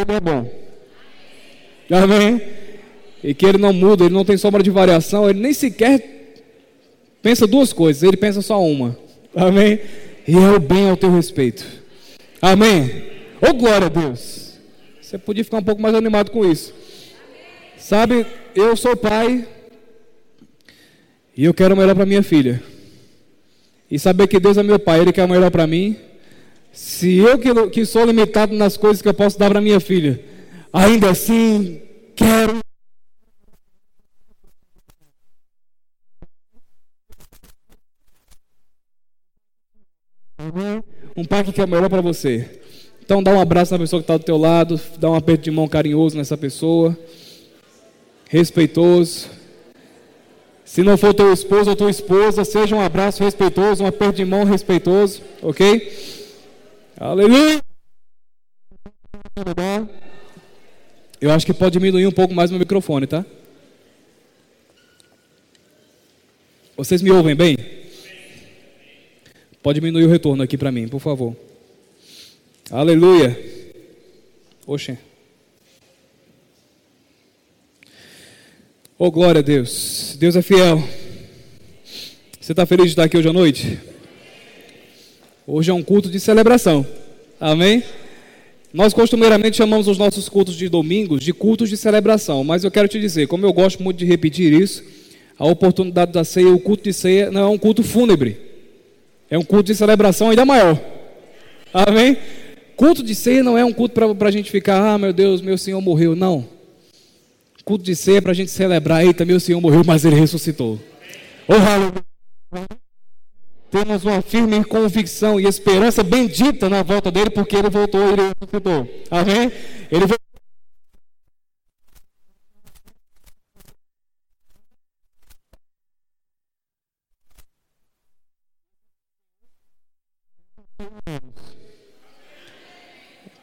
Ele é bom. Amém? E que Ele não muda, Ele não tem sombra de variação, Ele nem sequer pensa duas coisas, Ele pensa só uma. Amém? E é o bem ao teu respeito. Amém? Ô oh, glória a Deus! Você podia ficar um pouco mais animado com isso. Sabe, eu sou pai e eu quero o melhor para minha filha. E saber que Deus é meu pai, Ele quer o melhor para mim. Se eu que, que sou limitado nas coisas que eu posso dar para minha filha, ainda assim quero. Um pai que quer o melhor para você. Então dá um abraço na pessoa que está do teu lado, dá um aperto de mão carinhoso nessa pessoa, respeitoso. Se não for teu esposo ou tua esposa, seja um abraço respeitoso, um aperto de mão respeitoso, ok? Aleluia! Eu acho que pode diminuir um pouco mais meu microfone, tá? Vocês me ouvem bem? Pode diminuir o retorno aqui para mim, por favor. Aleluia. Oxe. Oh, glória a Deus. Deus é fiel. Você está feliz de estar aqui hoje à noite? Hoje é um culto de celebração. Amém? Nós costumeiramente chamamos os nossos cultos de domingos de cultos de celebração, mas eu quero te dizer, como eu gosto muito de repetir isso, a oportunidade da ceia, o culto de ceia não é um culto fúnebre, é um culto de celebração ainda maior. Amém? Culto de ceia não é um culto para a gente ficar, ah, meu Deus, meu Senhor morreu. Não. Culto de ceia é para a gente celebrar, eita, meu Senhor morreu, mas ele ressuscitou. Oh, aleluia. Temos uma firme convicção e esperança bendita na volta dele, porque ele voltou e ele ressuscitou. Amém? Ele voltou.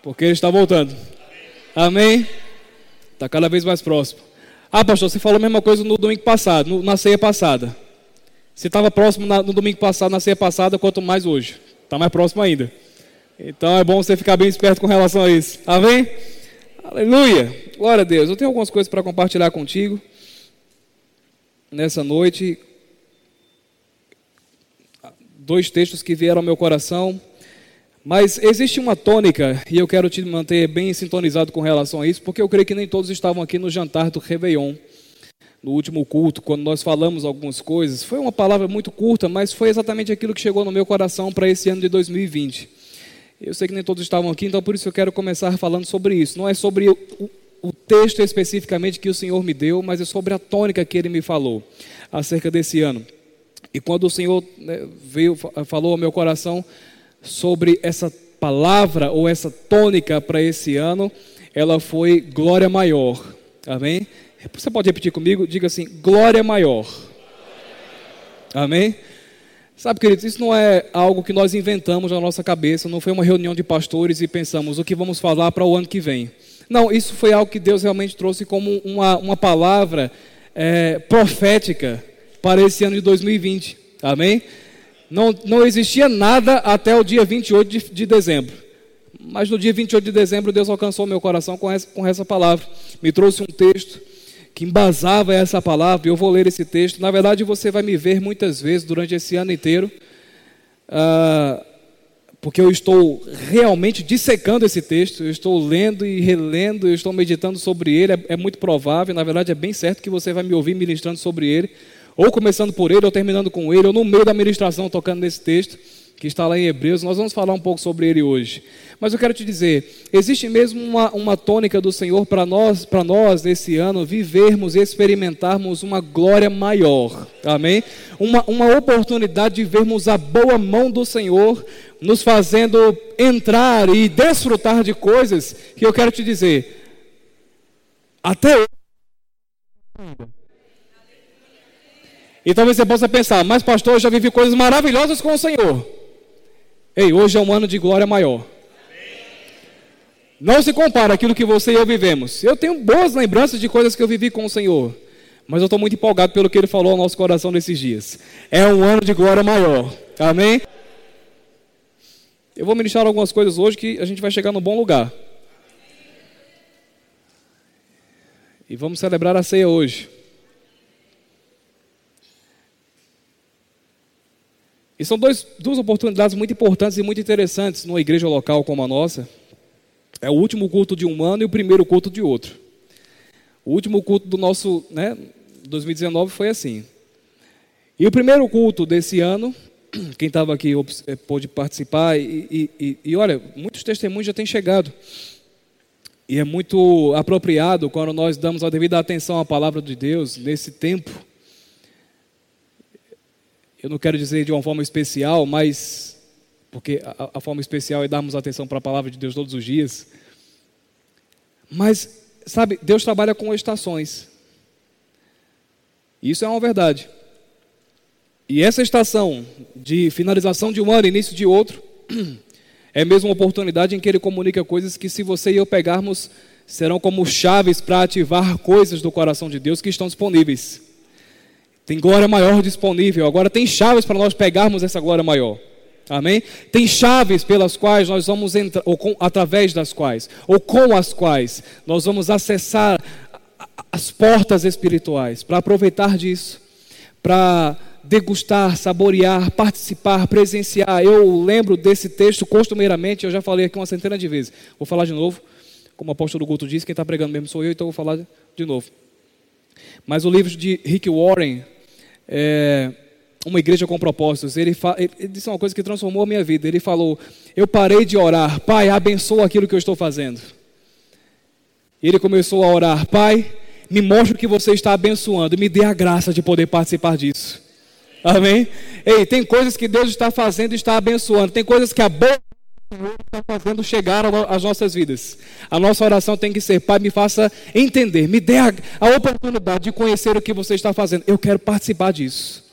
Porque ele está voltando. Amém? Está cada vez mais próximo. Ah, pastor, você falou a mesma coisa no domingo passado, na ceia passada. Você estava próximo no domingo passado, na ceia passada, quanto mais hoje. Está mais próximo ainda. Então é bom você ficar bem esperto com relação a isso. Amém? Aleluia. Glória a Deus. Eu tenho algumas coisas para compartilhar contigo nessa noite. Dois textos que vieram ao meu coração. Mas existe uma tônica, e eu quero te manter bem sintonizado com relação a isso, porque eu creio que nem todos estavam aqui no jantar do Réveillon, no último culto, quando nós falamos algumas coisas. Foi uma palavra muito curta, mas foi exatamente aquilo que chegou no meu coração para esse ano de 2020. Eu sei que nem todos estavam aqui, então por isso eu quero começar falando sobre isso. Não é sobre o, o texto especificamente que o Senhor me deu, mas é sobre a tônica que Ele me falou acerca desse ano. E quando o Senhor né, veio, falou ao meu coração sobre essa palavra ou essa tônica para esse ano, ela foi glória maior. Amém? Você pode repetir comigo? Diga assim: glória maior. Amém? Sabe, queridos, isso não é algo que nós inventamos na nossa cabeça, não foi uma reunião de pastores e pensamos o que vamos falar para o ano que vem. Não, isso foi algo que Deus realmente trouxe como uma, uma palavra é, profética para esse ano de 2020. Amém? Não, não existia nada até o dia 28 de, de dezembro. Mas no dia 28 de dezembro, Deus alcançou meu coração com essa, com essa palavra. Me trouxe um texto que embasava essa palavra, eu vou ler esse texto. Na verdade, você vai me ver muitas vezes durante esse ano inteiro, uh, porque eu estou realmente dissecando esse texto, eu estou lendo e relendo, eu estou meditando sobre ele. É, é muito provável, na verdade, é bem certo que você vai me ouvir ministrando sobre ele ou começando por ele, ou terminando com ele, ou no meio da ministração tocando nesse texto, que está lá em Hebreus. Nós vamos falar um pouco sobre ele hoje. Mas eu quero te dizer, existe mesmo uma, uma tônica do Senhor para nós, para nós nesse ano, vivermos e experimentarmos uma glória maior. Amém? Uma, uma oportunidade de vermos a boa mão do Senhor nos fazendo entrar e desfrutar de coisas que eu quero te dizer. Até hoje e talvez você possa pensar, mas pastor, eu já vivi coisas maravilhosas com o Senhor. Ei, hoje é um ano de glória maior. Não se compara aquilo que você e eu vivemos. Eu tenho boas lembranças de coisas que eu vivi com o Senhor. Mas eu estou muito empolgado pelo que Ele falou ao nosso coração nesses dias. É um ano de glória maior. Amém? Eu vou ministrar algumas coisas hoje que a gente vai chegar no bom lugar. E vamos celebrar a ceia hoje. E são dois, duas oportunidades muito importantes e muito interessantes numa igreja local como a nossa. É o último culto de um ano e o primeiro culto de outro. O último culto do nosso, né, 2019 foi assim. E o primeiro culto desse ano, quem estava aqui eh, pôde participar, e, e, e, olha, muitos testemunhos já têm chegado. E é muito apropriado quando nós damos a devida atenção à palavra de Deus nesse tempo eu não quero dizer de uma forma especial, mas porque a, a forma especial é darmos atenção para a palavra de Deus todos os dias. Mas, sabe, Deus trabalha com estações. Isso é uma verdade. E essa estação de finalização de um ano, início de outro, é mesmo uma oportunidade em que ele comunica coisas que, se você e eu pegarmos, serão como chaves para ativar coisas do coração de Deus que estão disponíveis. Tem glória maior disponível. Agora tem chaves para nós pegarmos essa glória maior. Amém? Tem chaves pelas quais nós vamos entrar, ou com, através das quais, ou com as quais, nós vamos acessar as portas espirituais, para aproveitar disso, para degustar, saborear, participar, presenciar. Eu lembro desse texto costumeiramente, eu já falei aqui uma centena de vezes. Vou falar de novo, como o apóstolo Guto disse, quem está pregando mesmo sou eu, então vou falar de novo. Mas o livro de Rick Warren, é, uma igreja com propósitos. Ele, ele, disse uma coisa que transformou a minha vida. Ele falou: Eu parei de orar, Pai, abençoa aquilo que eu estou fazendo. Ele começou a orar, Pai, me mostre o que você está abençoando, me dê a graça de poder participar disso. Amém? Ei, tem coisas que Deus está fazendo e está abençoando, tem coisas que a boca Senhor está fazendo chegar às nossas vidas. A nossa oração tem que ser: Pai, me faça entender, me dê a, a oportunidade de conhecer o que você está fazendo. Eu quero participar disso.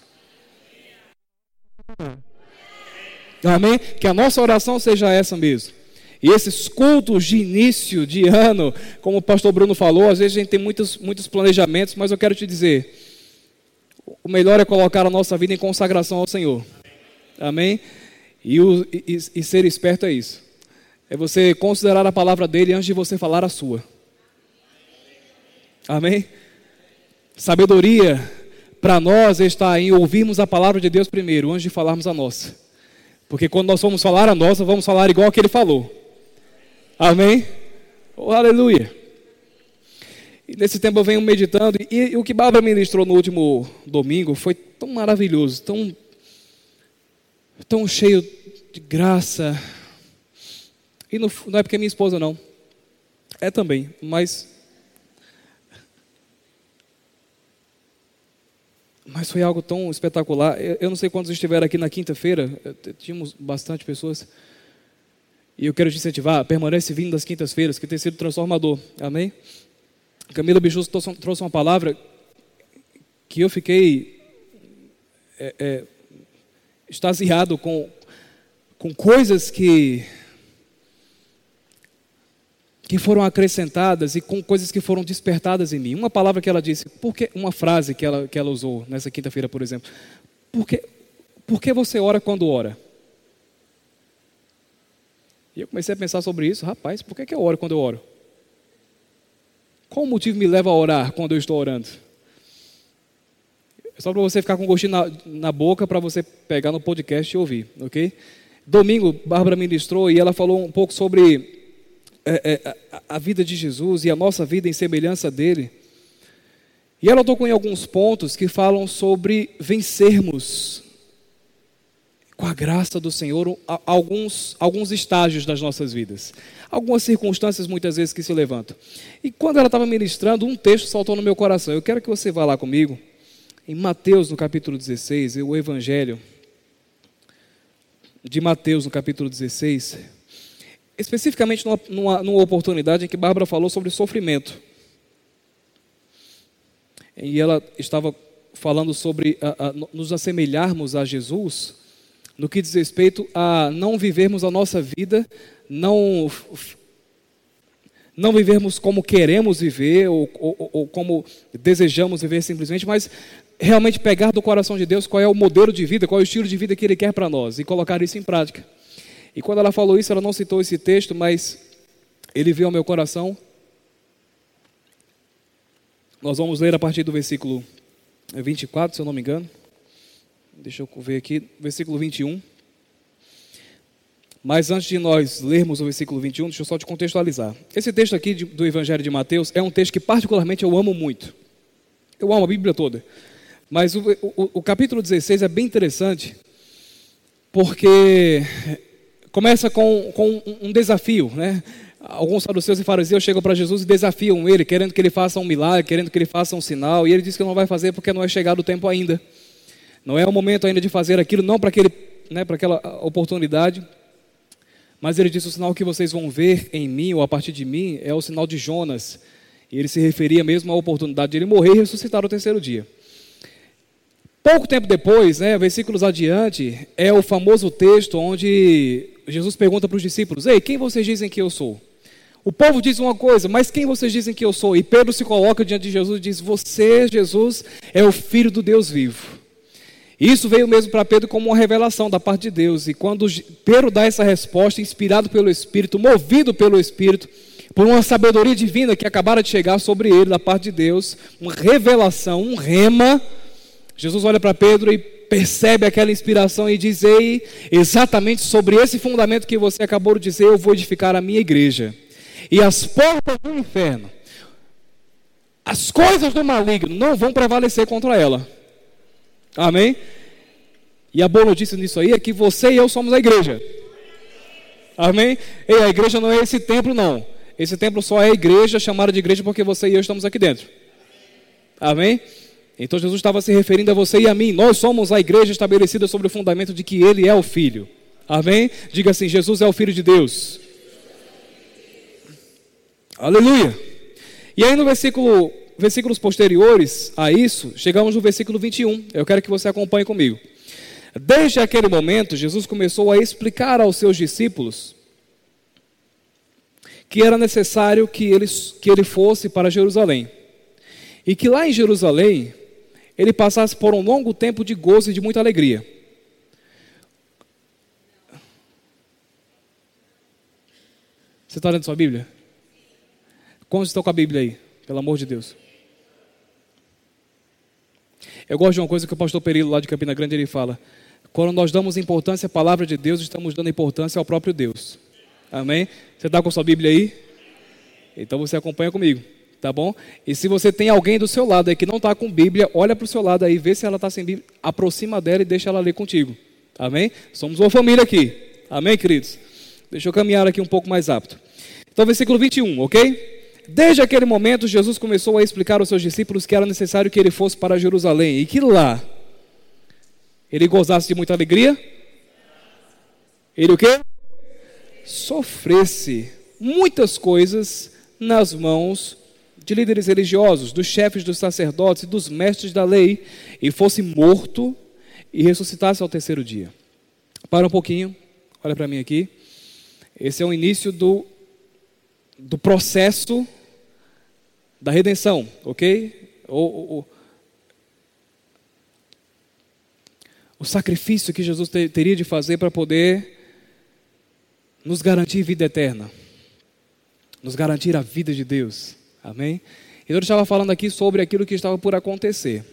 Amém? Que a nossa oração seja essa mesmo. E esses cultos de início de ano, como o pastor Bruno falou, às vezes a gente tem muitos, muitos planejamentos, mas eu quero te dizer: o melhor é colocar a nossa vida em consagração ao Senhor. Amém? E, o, e, e ser esperto é isso. É você considerar a palavra dele antes de você falar a sua. Amém? Sabedoria para nós está em ouvirmos a palavra de Deus primeiro, antes de falarmos a nossa. Porque quando nós vamos falar a nossa, vamos falar igual a que ele falou. Amém? Oh, aleluia. E nesse tempo eu venho meditando, e, e o que Bárbara ministrou no último domingo foi tão maravilhoso, tão tão cheio de graça. E não, não é porque é minha esposa, não. É também, mas. Mas foi algo tão espetacular. Eu, eu não sei quantos estiveram aqui na quinta-feira, tínhamos bastante pessoas. E eu quero te incentivar, permanece vindo das quintas-feiras, que tem sido transformador. Amém? Camila Bichus trouxe uma palavra que eu fiquei é, é, extasiado com, com coisas que, que foram acrescentadas e com coisas que foram despertadas em mim. Uma palavra que ela disse, porque, uma frase que ela, que ela usou nessa quinta-feira, por exemplo. Por que, por que você ora quando ora? E eu comecei a pensar sobre isso. Rapaz, por que, que eu oro quando eu oro? Qual motivo me leva a orar quando eu estou orando? É só para você ficar com gostinho na, na boca para você pegar no podcast e ouvir, ok? Domingo, Bárbara ministrou e ela falou um pouco sobre é, é, a vida de Jesus e a nossa vida em semelhança dele. E ela tocou em alguns pontos que falam sobre vencermos com a graça do Senhor alguns, alguns estágios das nossas vidas, algumas circunstâncias muitas vezes que se levantam. E quando ela estava ministrando, um texto saltou no meu coração. Eu quero que você vá lá comigo em Mateus, no capítulo 16, o Evangelho de Mateus, no capítulo 16, especificamente numa, numa, numa oportunidade em que Bárbara falou sobre sofrimento. E ela estava falando sobre a, a, nos assemelharmos a Jesus no que diz respeito a não vivermos a nossa vida, não não vivermos como queremos viver ou, ou, ou, como desejamos viver simplesmente, mas realmente pegar do coração de Deus qual é o modelo de vida, qual é o estilo de vida que Ele quer para nós e colocar isso em prática. E quando ela falou isso, ela não citou esse texto, mas ele veio ao meu coração. Nós vamos ler a partir do versículo 24, se eu não me engano. Deixa eu ver aqui, versículo 21. Mas antes de nós lermos o versículo 21, deixa eu só te contextualizar. Esse texto aqui do Evangelho de Mateus é um texto que particularmente eu amo muito. Eu amo a Bíblia toda. Mas o, o, o capítulo 16 é bem interessante, porque começa com, com um desafio, né? Alguns saduceus e fariseus chegam para Jesus e desafiam ele, querendo que ele faça um milagre, querendo que ele faça um sinal, e ele diz que não vai fazer porque não é chegado o tempo ainda. Não é o momento ainda de fazer aquilo, não para aquele, né, para aquela oportunidade. Mas ele disse: o sinal que vocês vão ver em mim ou a partir de mim é o sinal de Jonas. E ele se referia mesmo à oportunidade de ele morrer e ressuscitar no terceiro dia. Pouco tempo depois, né, versículos adiante, é o famoso texto onde Jesus pergunta para os discípulos: Ei, quem vocês dizem que eu sou? O povo diz uma coisa, mas quem vocês dizem que eu sou? E Pedro se coloca diante de Jesus e diz: Você, Jesus, é o Filho do Deus vivo. Isso veio mesmo para Pedro como uma revelação da parte de Deus. E quando Pedro dá essa resposta, inspirado pelo Espírito, movido pelo Espírito, por uma sabedoria divina que acabara de chegar sobre ele da parte de Deus, uma revelação, um rema, Jesus olha para Pedro e percebe aquela inspiração e diz: Ei, exatamente sobre esse fundamento que você acabou de dizer, eu vou edificar a minha igreja. E as portas do inferno, as coisas do maligno não vão prevalecer contra ela. Amém? E a boa notícia nisso aí é que você e eu somos a igreja. Amém? E a igreja não é esse templo, não. Esse templo só é a igreja chamada de igreja porque você e eu estamos aqui dentro. Amém? Então Jesus estava se referindo a você e a mim. Nós somos a igreja estabelecida sobre o fundamento de que Ele é o Filho. Amém? Diga assim: Jesus é o Filho de Deus. Aleluia. E aí no versículo, versículos posteriores a isso, chegamos no versículo 21. Eu quero que você acompanhe comigo. Desde aquele momento, Jesus começou a explicar aos seus discípulos que era necessário que ele, que ele fosse para Jerusalém. E que lá em Jerusalém ele passasse por um longo tempo de gozo e de muita alegria. Você está lendo sua Bíblia? Quantos estão com a Bíblia aí? Pelo amor de Deus. Eu gosto de uma coisa que o pastor Perilo, lá de Campina Grande, ele fala. Quando nós damos importância à palavra de Deus, estamos dando importância ao próprio Deus. Amém? Você está com sua Bíblia aí? Então você acompanha comigo tá bom? E se você tem alguém do seu lado aí que não está com Bíblia, olha para o seu lado aí, vê se ela está sem Bíblia, aproxima dela e deixa ela ler contigo. Amém? Somos uma família aqui. Amém, queridos? Deixa eu caminhar aqui um pouco mais rápido. Então, versículo 21, ok? Desde aquele momento, Jesus começou a explicar aos seus discípulos que era necessário que ele fosse para Jerusalém e que lá ele gozasse de muita alegria. Ele o quê? Sofresse muitas coisas nas mãos de líderes religiosos, dos chefes dos sacerdotes e dos mestres da lei, e fosse morto e ressuscitasse ao terceiro dia. Para um pouquinho, olha para mim aqui. Esse é o início do, do processo da redenção, ok? O, o, o sacrifício que Jesus ter, teria de fazer para poder nos garantir vida eterna, nos garantir a vida de Deus. Amém? Então ele estava falando aqui sobre aquilo que estava por acontecer.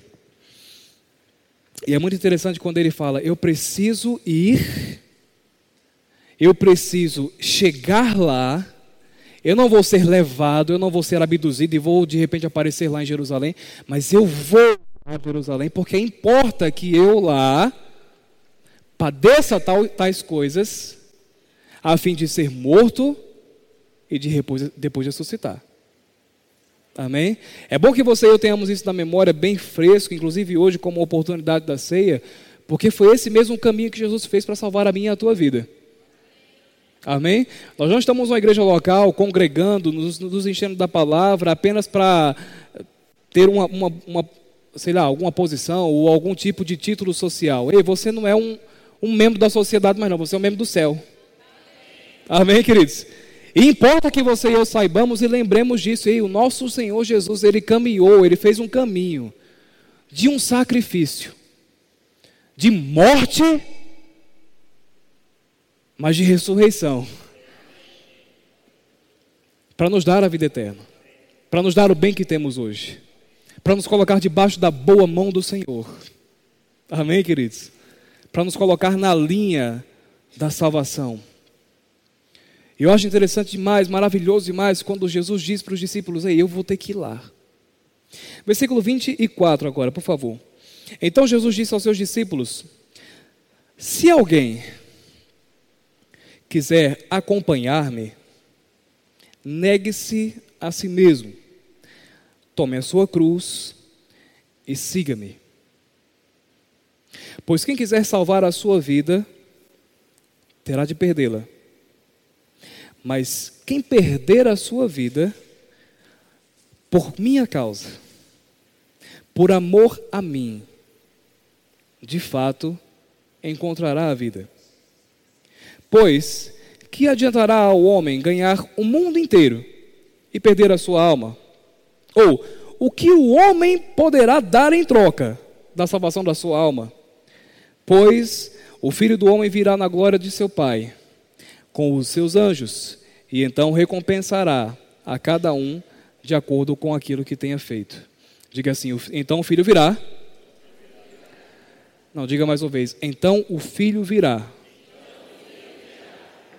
E é muito interessante quando ele fala: Eu preciso ir, eu preciso chegar lá, eu não vou ser levado, eu não vou ser abduzido e vou de repente aparecer lá em Jerusalém, mas eu vou a Jerusalém, porque importa que eu lá padeça tal, tais coisas, a fim de ser morto e de depois, depois ressuscitar. Amém? É bom que você e eu tenhamos isso na memória bem fresco, inclusive hoje como oportunidade da ceia, porque foi esse mesmo caminho que Jesus fez para salvar a minha e a tua vida. Amém? Nós não estamos numa igreja local, congregando, nos, nos enchendo da palavra apenas para ter uma, uma, uma, sei lá, alguma posição ou algum tipo de título social. Ei, você não é um, um membro da sociedade, mas não, você é um membro do céu. Amém, queridos? E importa que você e eu saibamos e lembremos disso. E o nosso Senhor Jesus, ele caminhou, ele fez um caminho de um sacrifício, de morte, mas de ressurreição, para nos dar a vida eterna, para nos dar o bem que temos hoje. para nos colocar debaixo da boa mão do Senhor. Amém, queridos? Para nos colocar na linha da salvação. Eu acho interessante demais, maravilhoso demais, quando Jesus diz para os discípulos: Ei, eu vou ter que ir lá. Versículo 24 agora, por favor. Então Jesus disse aos seus discípulos: Se alguém quiser acompanhar-me, negue-se a si mesmo, tome a sua cruz e siga-me. Pois quem quiser salvar a sua vida, terá de perdê-la. Mas quem perder a sua vida, por minha causa, por amor a mim, de fato encontrará a vida. Pois que adiantará ao homem ganhar o mundo inteiro e perder a sua alma? Ou o que o homem poderá dar em troca da salvação da sua alma? Pois o filho do homem virá na glória de seu Pai com os seus anjos e então recompensará a cada um de acordo com aquilo que tenha feito. Diga assim: então o filho virá. Não, diga mais uma vez. Então o filho virá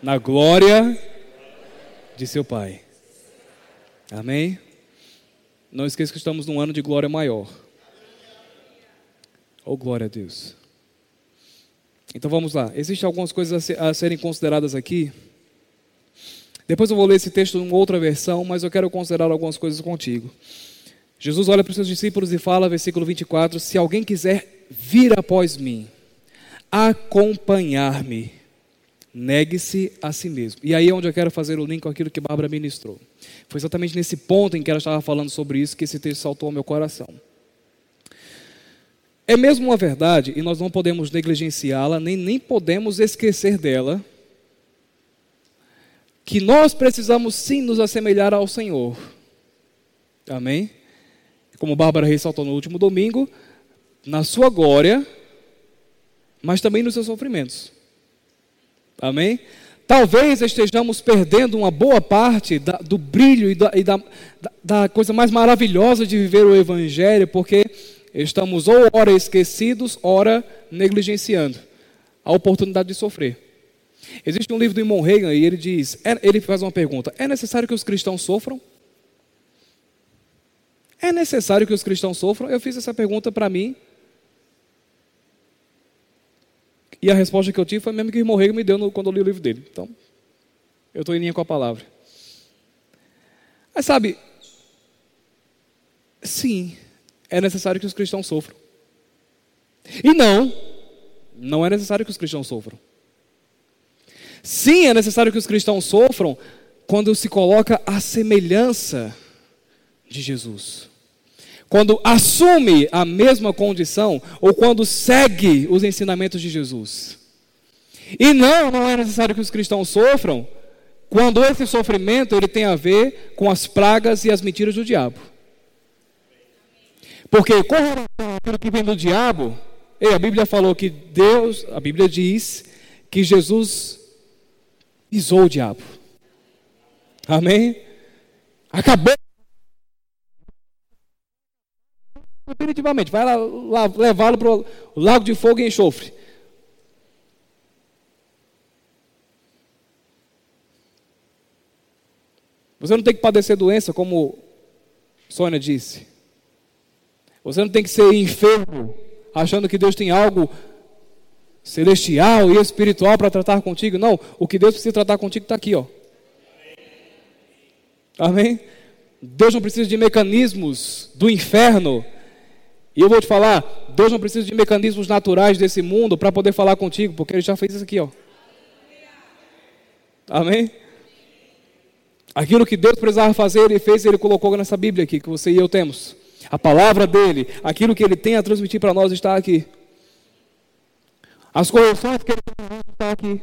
na glória de seu Pai. Amém? Não esqueça que estamos num ano de glória maior. Oh, glória a Deus. Então vamos lá. Existem algumas coisas a serem consideradas aqui. Depois eu vou ler esse texto em outra versão, mas eu quero considerar algumas coisas contigo. Jesus olha para os seus discípulos e fala, versículo 24: Se alguém quiser vir após mim, acompanhar-me, negue-se a si mesmo. E aí é onde eu quero fazer o link com aquilo que Bárbara ministrou. Foi exatamente nesse ponto em que ela estava falando sobre isso que esse texto saltou ao meu coração. É mesmo uma verdade, e nós não podemos negligenciá-la, nem, nem podemos esquecer dela, que nós precisamos sim nos assemelhar ao Senhor. Amém? Como Bárbara ressaltou no último domingo, na sua glória, mas também nos seus sofrimentos. Amém? Talvez estejamos perdendo uma boa parte da, do brilho e, da, e da, da, coisa mais maravilhosa de viver o Evangelho, porque estamos ou ora esquecidos, ora negligenciando a oportunidade de sofrer. Existe um livro do Imon Reagan e ele diz, é, ele faz uma pergunta: é necessário que os cristãos sofram? É necessário que os cristãos sofram? Eu fiz essa pergunta para mim E a resposta que eu tive foi mesmo que o irmão Rego me deu quando eu li o livro dele. Então, eu estou em linha com a palavra. Mas sabe, sim, é necessário que os cristãos sofram. E não, não é necessário que os cristãos sofram. Sim, é necessário que os cristãos sofram quando se coloca a semelhança de Jesus quando assume a mesma condição ou quando segue os ensinamentos de Jesus. E não, não é necessário que os cristãos sofram quando esse sofrimento ele tem a ver com as pragas e as mentiras do diabo. Porque com aquilo que vem do diabo, e a Bíblia falou que Deus, a Bíblia diz que Jesus pisou o diabo. Amém? Acabou definitivamente. Vai levá-lo para o lago de fogo e enxofre. Você não tem que padecer doença, como Sônia disse. Você não tem que ser enfermo, achando que Deus tem algo celestial e espiritual para tratar contigo. Não, o que Deus precisa tratar contigo está aqui, ó. Amém? Deus não precisa de mecanismos do inferno e eu vou te falar, Deus não precisa de mecanismos naturais desse mundo para poder falar contigo, porque Ele já fez isso aqui, ó. Amém? Aquilo que Deus precisava fazer, Ele fez Ele colocou nessa Bíblia aqui, que você e eu temos. A palavra dEle, aquilo que Ele tem a transmitir para nós está aqui. As correções que Ele tem para nós está aqui.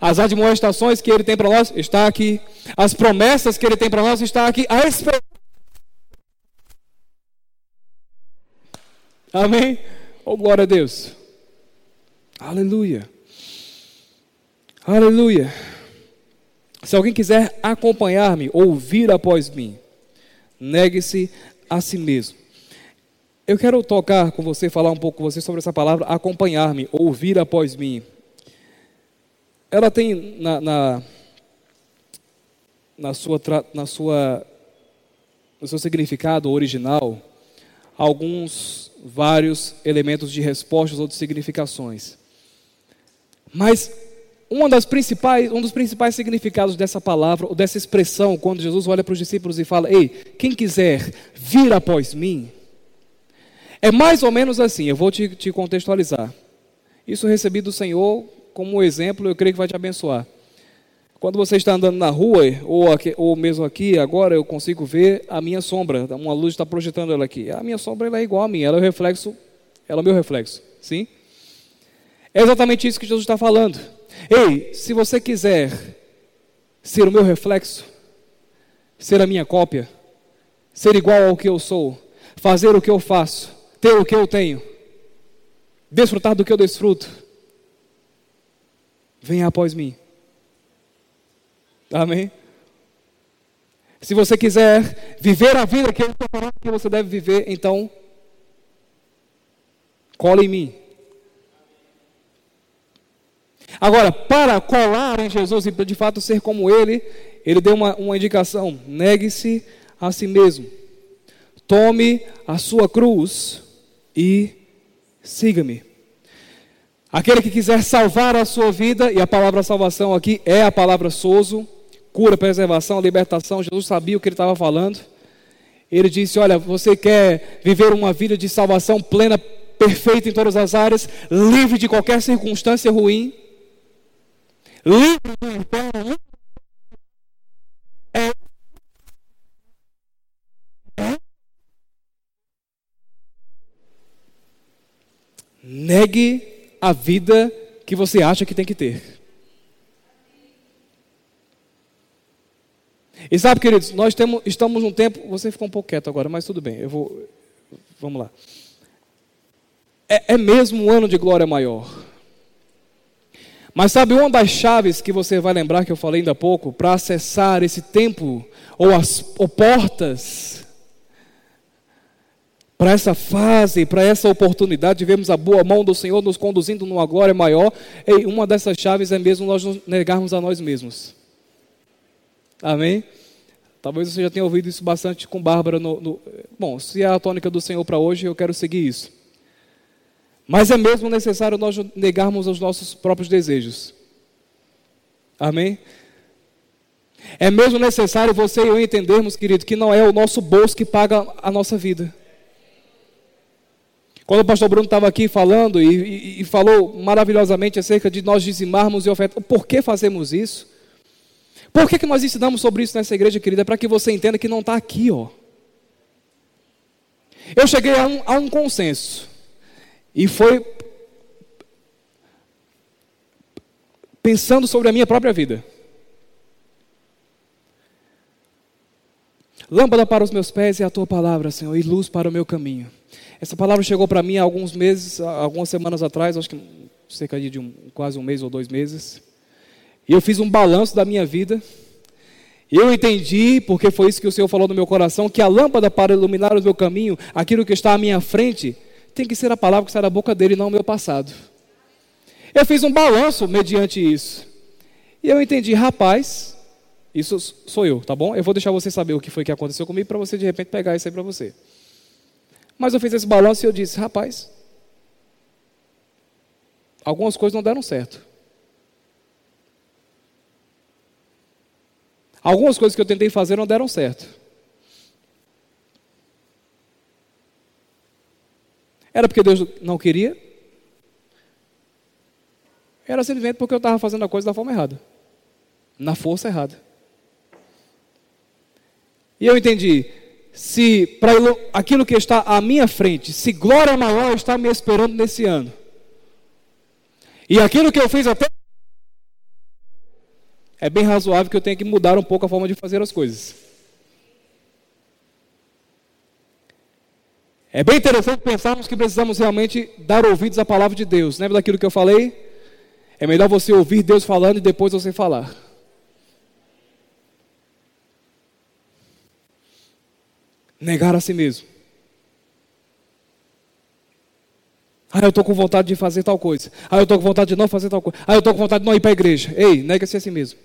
As admoestações que Ele tem para nós está aqui. As promessas que Ele tem para nós está aqui. A esperança Amém? Oh, glória a Deus. Aleluia. Aleluia. Se alguém quiser acompanhar-me ou vir após mim, negue-se a si mesmo. Eu quero tocar com você, falar um pouco com você sobre essa palavra acompanhar-me, ouvir após mim. Ela tem na, na, na sua, na sua, no seu significado original alguns, vários elementos de respostas ou de significações. Mas uma das principais, um dos principais significados dessa palavra, ou dessa expressão, quando Jesus olha para os discípulos e fala: Ei, quem quiser vir após mim, é mais ou menos assim, eu vou te, te contextualizar. Isso recebi do Senhor como exemplo, eu creio que vai te abençoar. Quando você está andando na rua, ou, aqui, ou mesmo aqui, agora eu consigo ver a minha sombra. Uma luz está projetando ela aqui. A minha sombra é igual a minha, ela é o reflexo, ela é o meu reflexo. Sim? É exatamente isso que Jesus está falando. Ei, se você quiser ser o meu reflexo, ser a minha cópia, ser igual ao que eu sou, fazer o que eu faço, ter o que eu tenho, desfrutar do que eu desfruto, venha após mim. Amém? Se você quiser viver a vida que eu estou falando que você deve viver, então, cola em mim. Agora, para colar em Jesus e de fato ser como Ele, Ele deu uma, uma indicação: negue-se a si mesmo, tome a sua cruz e siga-me. Aquele que quiser salvar a sua vida, e a palavra salvação aqui é a palavra sozo, cura, preservação, libertação. Jesus sabia o que ele estava falando. Ele disse: Olha, você quer viver uma vida de salvação plena, perfeita em todas as áreas, livre de qualquer circunstância ruim, livre do é Negue a vida que você acha que tem que ter. E sabe, queridos, nós temos, estamos num tempo. Você ficou um pouco quieto agora, mas tudo bem, eu vou. Vamos lá. É, é mesmo um ano de glória maior. Mas sabe uma das chaves que você vai lembrar que eu falei ainda há pouco para acessar esse tempo ou as ou portas para essa fase, para essa oportunidade de vermos a boa mão do Senhor nos conduzindo numa glória maior. E uma dessas chaves é mesmo nós nos negarmos a nós mesmos. Amém? Talvez você já tenha ouvido isso bastante com Bárbara. No, no... Bom, se é a tônica do Senhor para hoje, eu quero seguir isso. Mas é mesmo necessário nós negarmos os nossos próprios desejos. Amém? É mesmo necessário você e eu entendermos, querido, que não é o nosso bolso que paga a nossa vida. Quando o pastor Bruno estava aqui falando e, e, e, falou maravilhosamente acerca de nós dizimarmos e ofertar, por que fazemos isso? Por que, que nós ensinamos sobre isso nessa igreja, querida? Para que você entenda que não está aqui, ó. Eu cheguei a um, a um consenso. E foi pensando sobre a minha própria vida. Lâmpada para os meus pés é a tua palavra, Senhor, e luz para o meu caminho. Essa palavra chegou para mim há alguns meses, algumas semanas atrás, acho que cerca de um, quase um mês ou dois meses. E eu fiz um balanço da minha vida. Eu entendi, porque foi isso que o Senhor falou no meu coração, que a lâmpada para iluminar o meu caminho, aquilo que está à minha frente, tem que ser a palavra que sai da boca dele, não o meu passado. Eu fiz um balanço mediante isso. E eu entendi, rapaz, isso sou eu, tá bom? Eu vou deixar você saber o que foi que aconteceu comigo para você de repente pegar isso aí para você. Mas eu fiz esse balanço e eu disse, rapaz, algumas coisas não deram certo. Algumas coisas que eu tentei fazer não deram certo. Era porque Deus não queria? Era simplesmente porque eu estava fazendo a coisa da forma errada, na força errada. E eu entendi, se para aquilo que está à minha frente, se glória maior está me esperando nesse ano, e aquilo que eu fiz até é bem razoável que eu tenha que mudar um pouco a forma de fazer as coisas. É bem interessante pensarmos que precisamos realmente dar ouvidos à palavra de Deus. Lembra daquilo que eu falei? É melhor você ouvir Deus falando e depois você falar. Negar a si mesmo. Ah, eu estou com vontade de fazer tal coisa. Ah, eu estou com vontade de não fazer tal coisa. Ah, eu estou com vontade de não ir para a igreja. Ei, nega-se a si mesmo.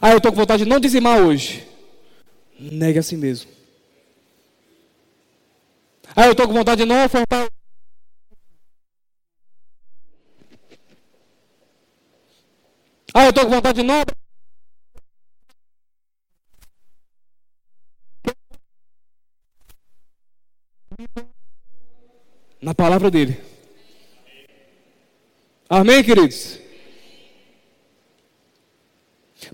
Ah, eu estou com vontade de não dizimar hoje. Nega a si mesmo. Ah, eu estou com vontade de não ofertar. Ah, eu estou com vontade de não. Na palavra dele. Amém, queridos?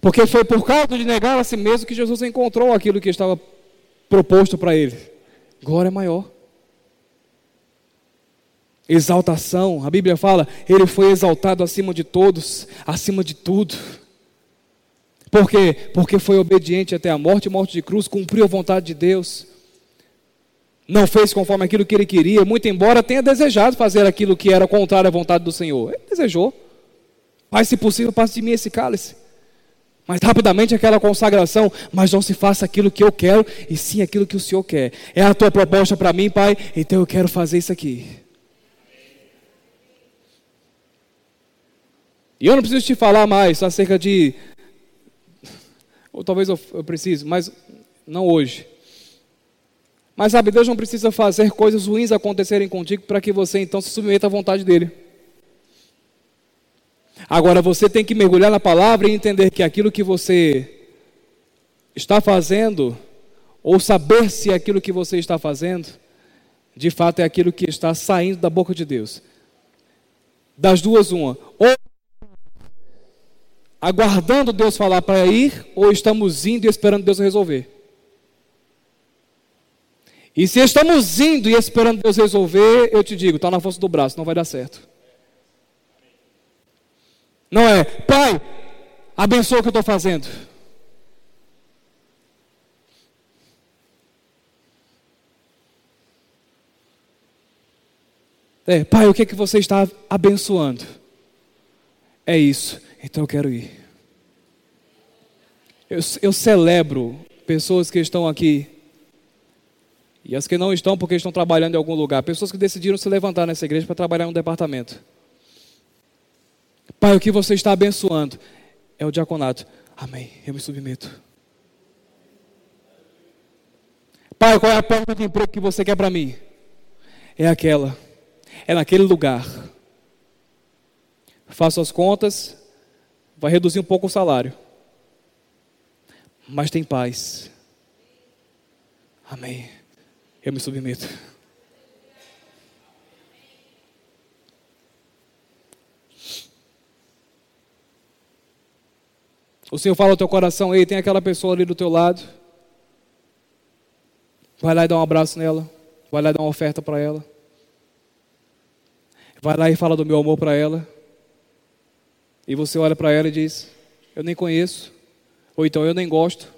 Porque foi por causa de negar a si mesmo que Jesus encontrou aquilo que estava proposto para ele. Glória maior. Exaltação, a Bíblia fala, ele foi exaltado acima de todos, acima de tudo. Por quê? Porque foi obediente até a morte, morte de cruz, cumpriu a vontade de Deus. Não fez conforme aquilo que ele queria, muito embora tenha desejado fazer aquilo que era contrário à vontade do Senhor. Ele desejou. Pai, se possível, passe de mim esse cálice. Mas rapidamente aquela consagração, mas não se faça aquilo que eu quero, e sim aquilo que o Senhor quer. É a tua proposta para mim, Pai, então eu quero fazer isso aqui. E eu não preciso te falar mais acerca de. Ou talvez eu, eu precise, mas não hoje. Mas sabe, Deus não precisa fazer coisas ruins acontecerem contigo para que você então se submeta à vontade dEle. Agora você tem que mergulhar na palavra e entender que aquilo que você está fazendo, ou saber se aquilo que você está fazendo, de fato é aquilo que está saindo da boca de Deus. Das duas, uma. Ou aguardando Deus falar para ir, ou estamos indo e esperando Deus resolver. E se estamos indo e esperando Deus resolver, eu te digo, está na força do braço, não vai dar certo. Não é, pai, abençoa o que eu estou fazendo. É, pai, o que é que você está abençoando? É isso, então eu quero ir. Eu, eu celebro pessoas que estão aqui e as que não estão porque estão trabalhando em algum lugar. Pessoas que decidiram se levantar nessa igreja para trabalhar em um departamento. Pai, o que você está abençoando é o diaconato. Amém. Eu me submeto. Pai, qual é a porta de emprego que você quer para mim? É aquela. É naquele lugar. Faço as contas, vai reduzir um pouco o salário. Mas tem paz. Amém. Eu me submeto. O Senhor fala ao teu coração, ei, tem aquela pessoa ali do teu lado. Vai lá e dá um abraço nela. Vai lá e dá uma oferta para ela. Vai lá e fala do meu amor para ela. E você olha para ela e diz: Eu nem conheço. Ou então eu nem gosto.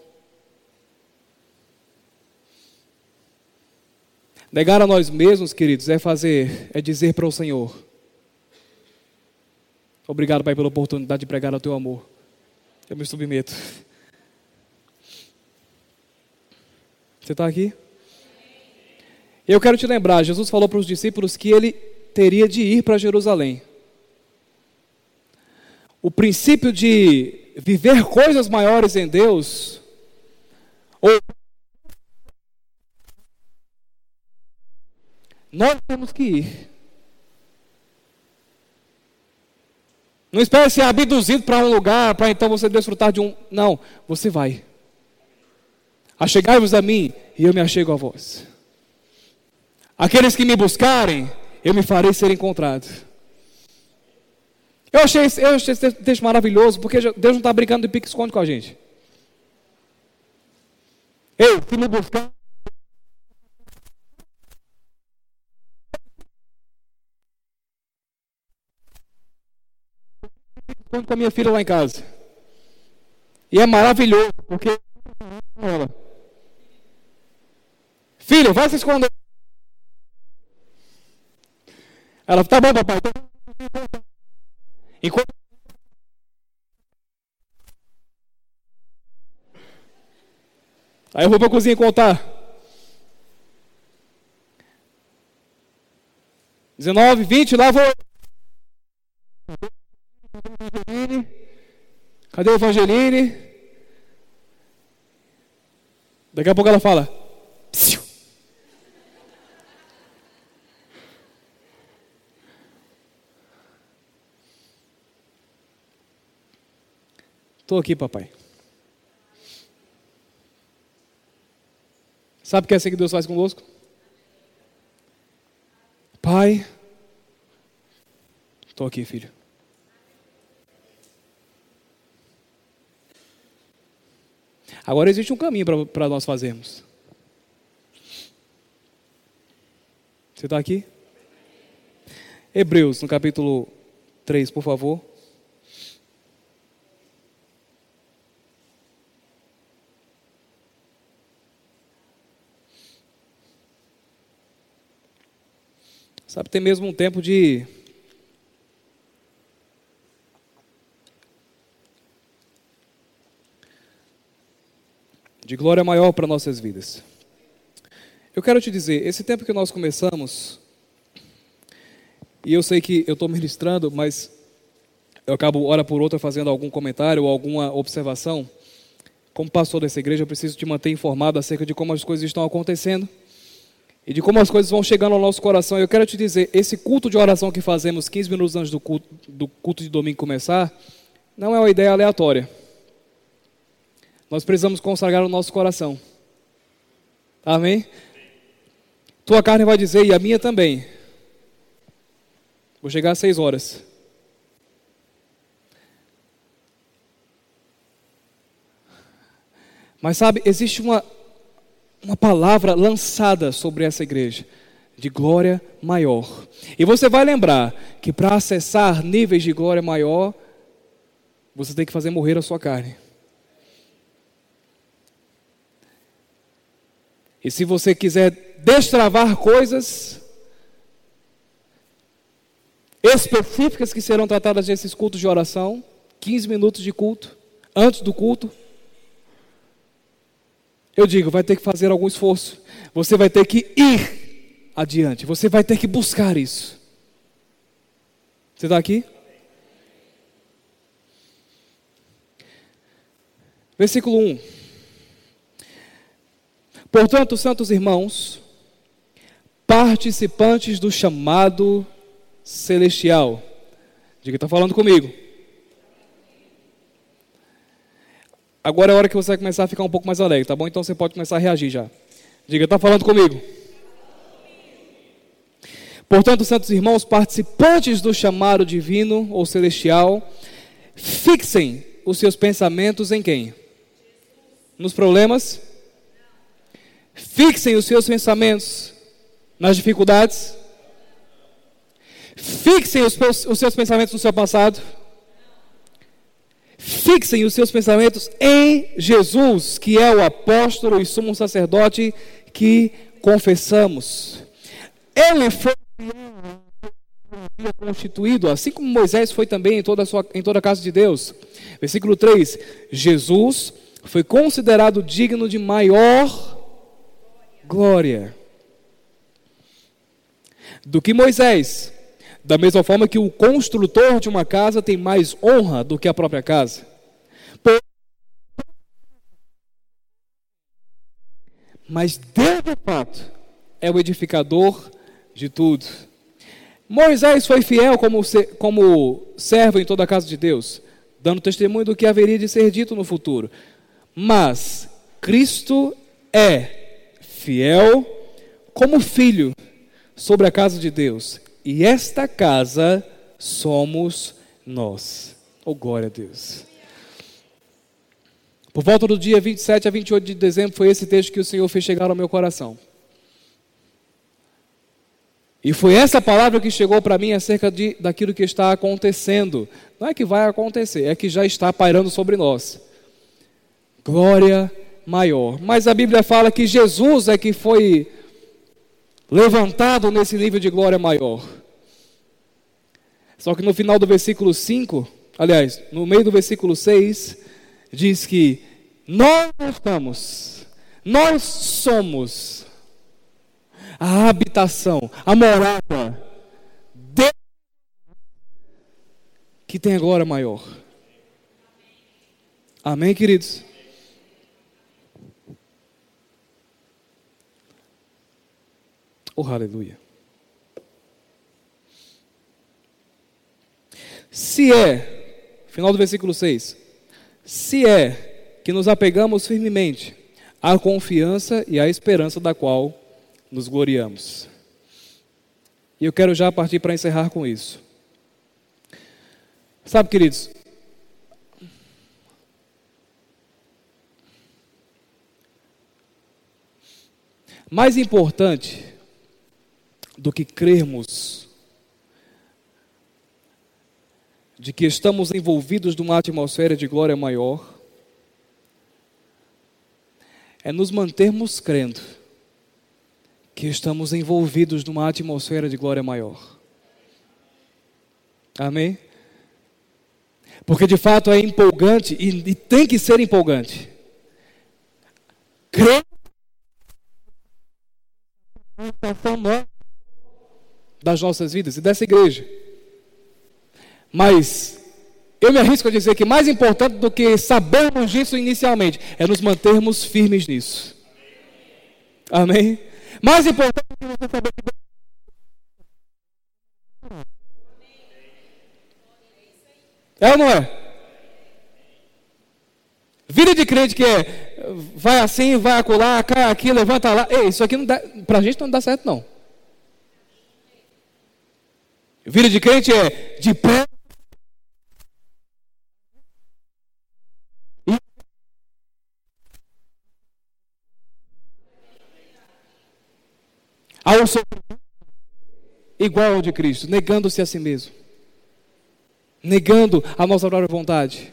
Negar a nós mesmos, queridos, é fazer, é dizer para o Senhor: Obrigado, Pai, pela oportunidade de pregar o teu amor. Eu me submeto. Você está aqui? Eu quero te lembrar: Jesus falou para os discípulos que ele teria de ir para Jerusalém. O princípio de viver coisas maiores em Deus, ou nós temos que ir. Não espere ser abduzido para um lugar para então você desfrutar de um. Não, você vai. Achegai-vos a mim e eu me achego a vós. Aqueles que me buscarem, eu me farei ser encontrado. Eu achei, eu achei esse texto maravilhoso, porque Deus não está brincando de pique-esconde com a gente. Ei, se me buscar. com a minha filha lá em casa. E é maravilhoso, porque ela. Filho, vai se esconder. Ela, tá bom, papai. Enquanto Aí eu vou para a cozinha contar. 19, 20, lá vou. Cadê o Evangeline? Daqui a pouco ela fala. Psiu. Estou aqui, papai. Sabe o que é assim que Deus faz conosco? Pai, estou aqui, filho. Agora existe um caminho para nós fazermos. Você está aqui? Hebreus, no capítulo 3, por favor. Sabe, tem mesmo um tempo de. de glória maior para nossas vidas. Eu quero te dizer, esse tempo que nós começamos, e eu sei que eu estou ministrando, mas eu acabo, hora por outra, fazendo algum comentário ou alguma observação. Como pastor dessa igreja, eu preciso te manter informado acerca de como as coisas estão acontecendo e de como as coisas vão chegando ao nosso coração. Eu quero te dizer, esse culto de oração que fazemos 15 minutos antes do culto, do culto de domingo começar, não é uma ideia aleatória. Nós precisamos consagrar o nosso coração. Amém? Tua carne vai dizer, e a minha também. Vou chegar às seis horas. Mas sabe, existe uma, uma palavra lançada sobre essa igreja de glória maior. E você vai lembrar que para acessar níveis de glória maior, você tem que fazer morrer a sua carne. E se você quiser destravar coisas específicas que serão tratadas nesses cultos de oração, 15 minutos de culto, antes do culto, eu digo, vai ter que fazer algum esforço. Você vai ter que ir adiante. Você vai ter que buscar isso. Você está aqui? Versículo 1. Portanto, santos irmãos, participantes do chamado celestial. Diga, está falando comigo. Agora é a hora que você vai começar a ficar um pouco mais alegre, tá bom? Então você pode começar a reagir já. Diga, está falando comigo? Portanto, santos irmãos, participantes do chamado divino ou celestial, fixem os seus pensamentos em quem? Nos problemas? Fixem os seus pensamentos nas dificuldades? Fixem os, os seus pensamentos no seu passado? Fixem os seus pensamentos em Jesus, que é o apóstolo e sumo sacerdote que confessamos. Ele foi constituído, assim como Moisés foi também em toda a, sua, em toda a casa de Deus. Versículo 3: Jesus foi considerado digno de maior glória do que Moisés, da mesma forma que o construtor de uma casa tem mais honra do que a própria casa. Mas Deus, de fato, é o edificador de tudo. Moisés foi fiel como, como servo em toda a casa de Deus, dando testemunho do que haveria de ser dito no futuro. Mas Cristo é fiel como filho sobre a casa de Deus e esta casa somos nós. Oh, glória a Deus. Por volta do dia 27 a 28 de dezembro, foi esse texto que o Senhor fez chegar ao meu coração. E foi essa palavra que chegou para mim acerca de, daquilo que está acontecendo. Não é que vai acontecer, é que já está pairando sobre nós. Glória maior. Mas a Bíblia fala que Jesus é que foi levantado nesse nível de glória maior. Só que no final do versículo 5, aliás, no meio do versículo 6, diz que nós estamos, nós somos a habitação, a morada de que tem agora maior. Amém, queridos? Oh, aleluia. Se é, final do versículo 6, se é que nos apegamos firmemente à confiança e à esperança da qual nos gloriamos. E eu quero já partir para encerrar com isso. Sabe, queridos, mais importante do que crermos de que estamos envolvidos numa atmosfera de glória maior, é nos mantermos crendo que estamos envolvidos numa atmosfera de glória maior. Amém? Porque de fato é empolgante e, e tem que ser empolgante. Crer das nossas vidas e dessa igreja. Mas eu me arrisco a dizer que mais importante do que sabermos disso inicialmente é nos mantermos firmes nisso. Amém? Mais importante do que você saber que É ou não é? Vida de crente que é vai assim, vai acolá, cai aqui, levanta lá. Ei, isso aqui não dá, pra gente não dá certo não. Vida de crente é de pé. Ao igual ao de Cristo, negando-se a si mesmo, negando a nossa própria vontade,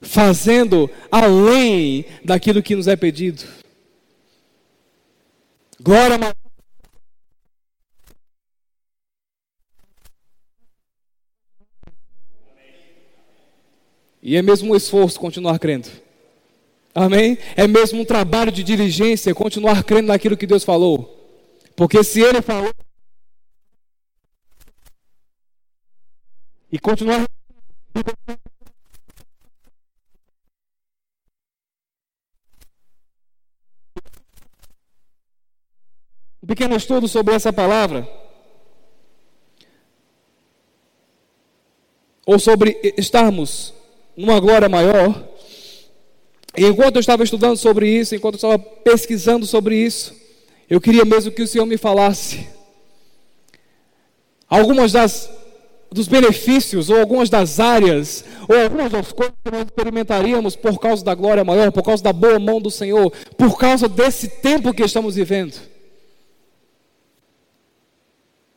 fazendo além daquilo que nos é pedido. Glória a E é mesmo um esforço continuar crendo. Amém? É mesmo um trabalho de diligência continuar crendo naquilo que Deus falou. Porque se Ele falou. E continuar. Um pequeno estudo sobre essa palavra. Ou sobre estarmos numa glória maior. E enquanto eu estava estudando sobre isso, enquanto eu estava pesquisando sobre isso, eu queria mesmo que o Senhor me falasse algumas das dos benefícios, ou algumas das áreas, ou algumas das coisas que nós experimentaríamos por causa da glória maior, por causa da boa mão do Senhor, por causa desse tempo que estamos vivendo.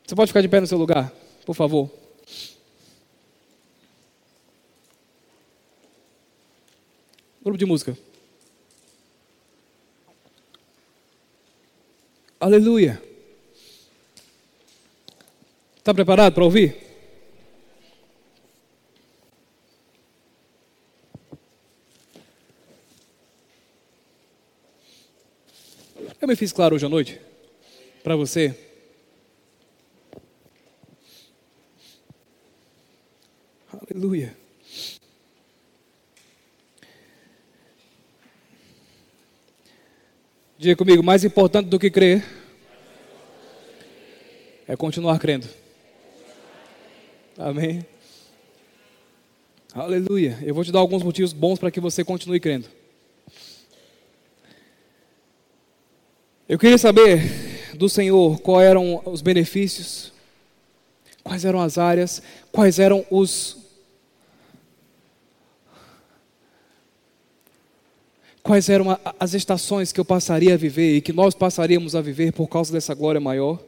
Você pode ficar de pé no seu lugar, por favor. Grupo de música. Aleluia. Está preparado para ouvir? Eu me fiz claro hoje à noite para você. Aleluia. Diga comigo, mais importante do que crer é continuar crendo. Amém. Aleluia. Eu vou te dar alguns motivos bons para que você continue crendo. Eu queria saber do Senhor quais eram os benefícios, quais eram as áreas, quais eram os quais eram as estações que eu passaria a viver e que nós passaríamos a viver por causa dessa glória maior.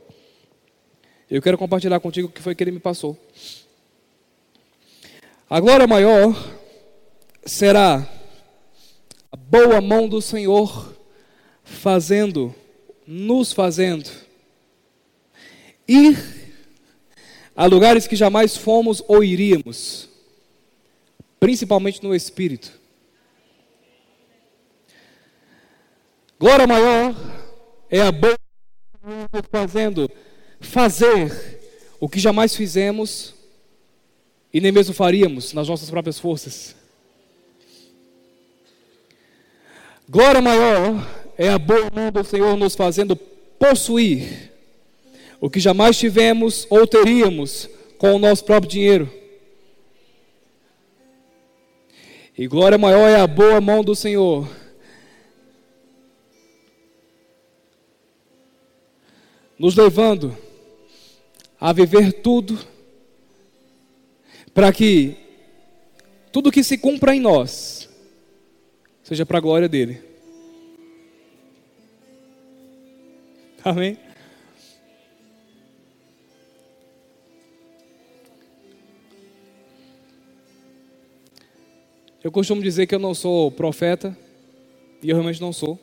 Eu quero compartilhar contigo o que foi que ele me passou. A glória maior será a boa mão do Senhor fazendo, nos fazendo ir a lugares que jamais fomos ou iríamos, principalmente no espírito. Glória maior é a boa fazendo fazer o que jamais fizemos e nem mesmo faríamos nas nossas próprias forças. Glória maior é a boa mão do Senhor nos fazendo possuir o que jamais tivemos ou teríamos com o nosso próprio dinheiro. E glória maior é a boa mão do Senhor. Nos levando a viver tudo para que tudo que se cumpra em nós seja para a glória dele. Amém? Eu costumo dizer que eu não sou profeta, e eu realmente não sou.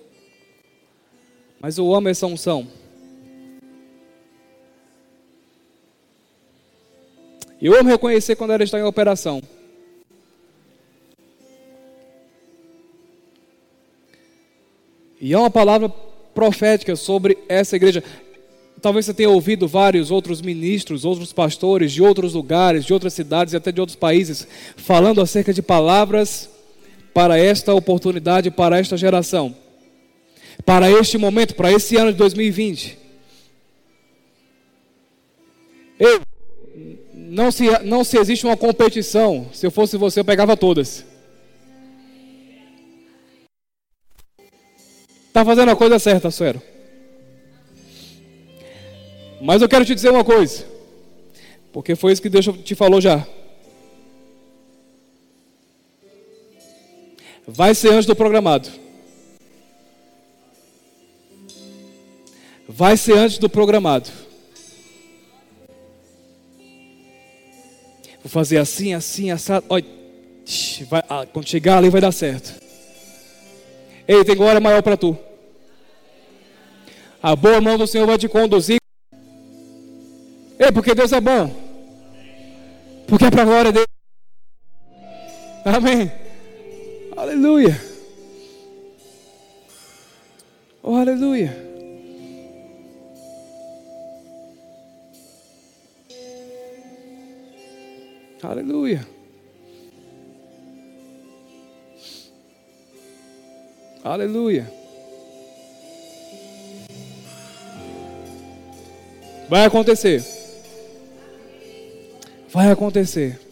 Mas eu amo essa unção. Eu amo reconhecer quando ela está em operação. E é uma palavra profética sobre essa igreja. Talvez você tenha ouvido vários outros ministros, outros pastores de outros lugares, de outras cidades e até de outros países, falando acerca de palavras para esta oportunidade, para esta geração, para este momento, para esse ano de 2020. Eu, não se, não se existe uma competição. Se eu fosse você, eu pegava todas. Está fazendo a coisa certa, Suero. Mas eu quero te dizer uma coisa. Porque foi isso que Deus te falou já. Vai ser antes do programado. Vai ser antes do programado. Vou fazer assim, assim, assado. Vai, ah, quando chegar ali vai dar certo. Ei, tem glória maior para tu. A boa mão do Senhor vai te conduzir. Ei, porque Deus é bom. Porque é para a glória dele. Amém. Aleluia. Oh, aleluia. Aleluia. Aleluia. Vai acontecer. Vai acontecer.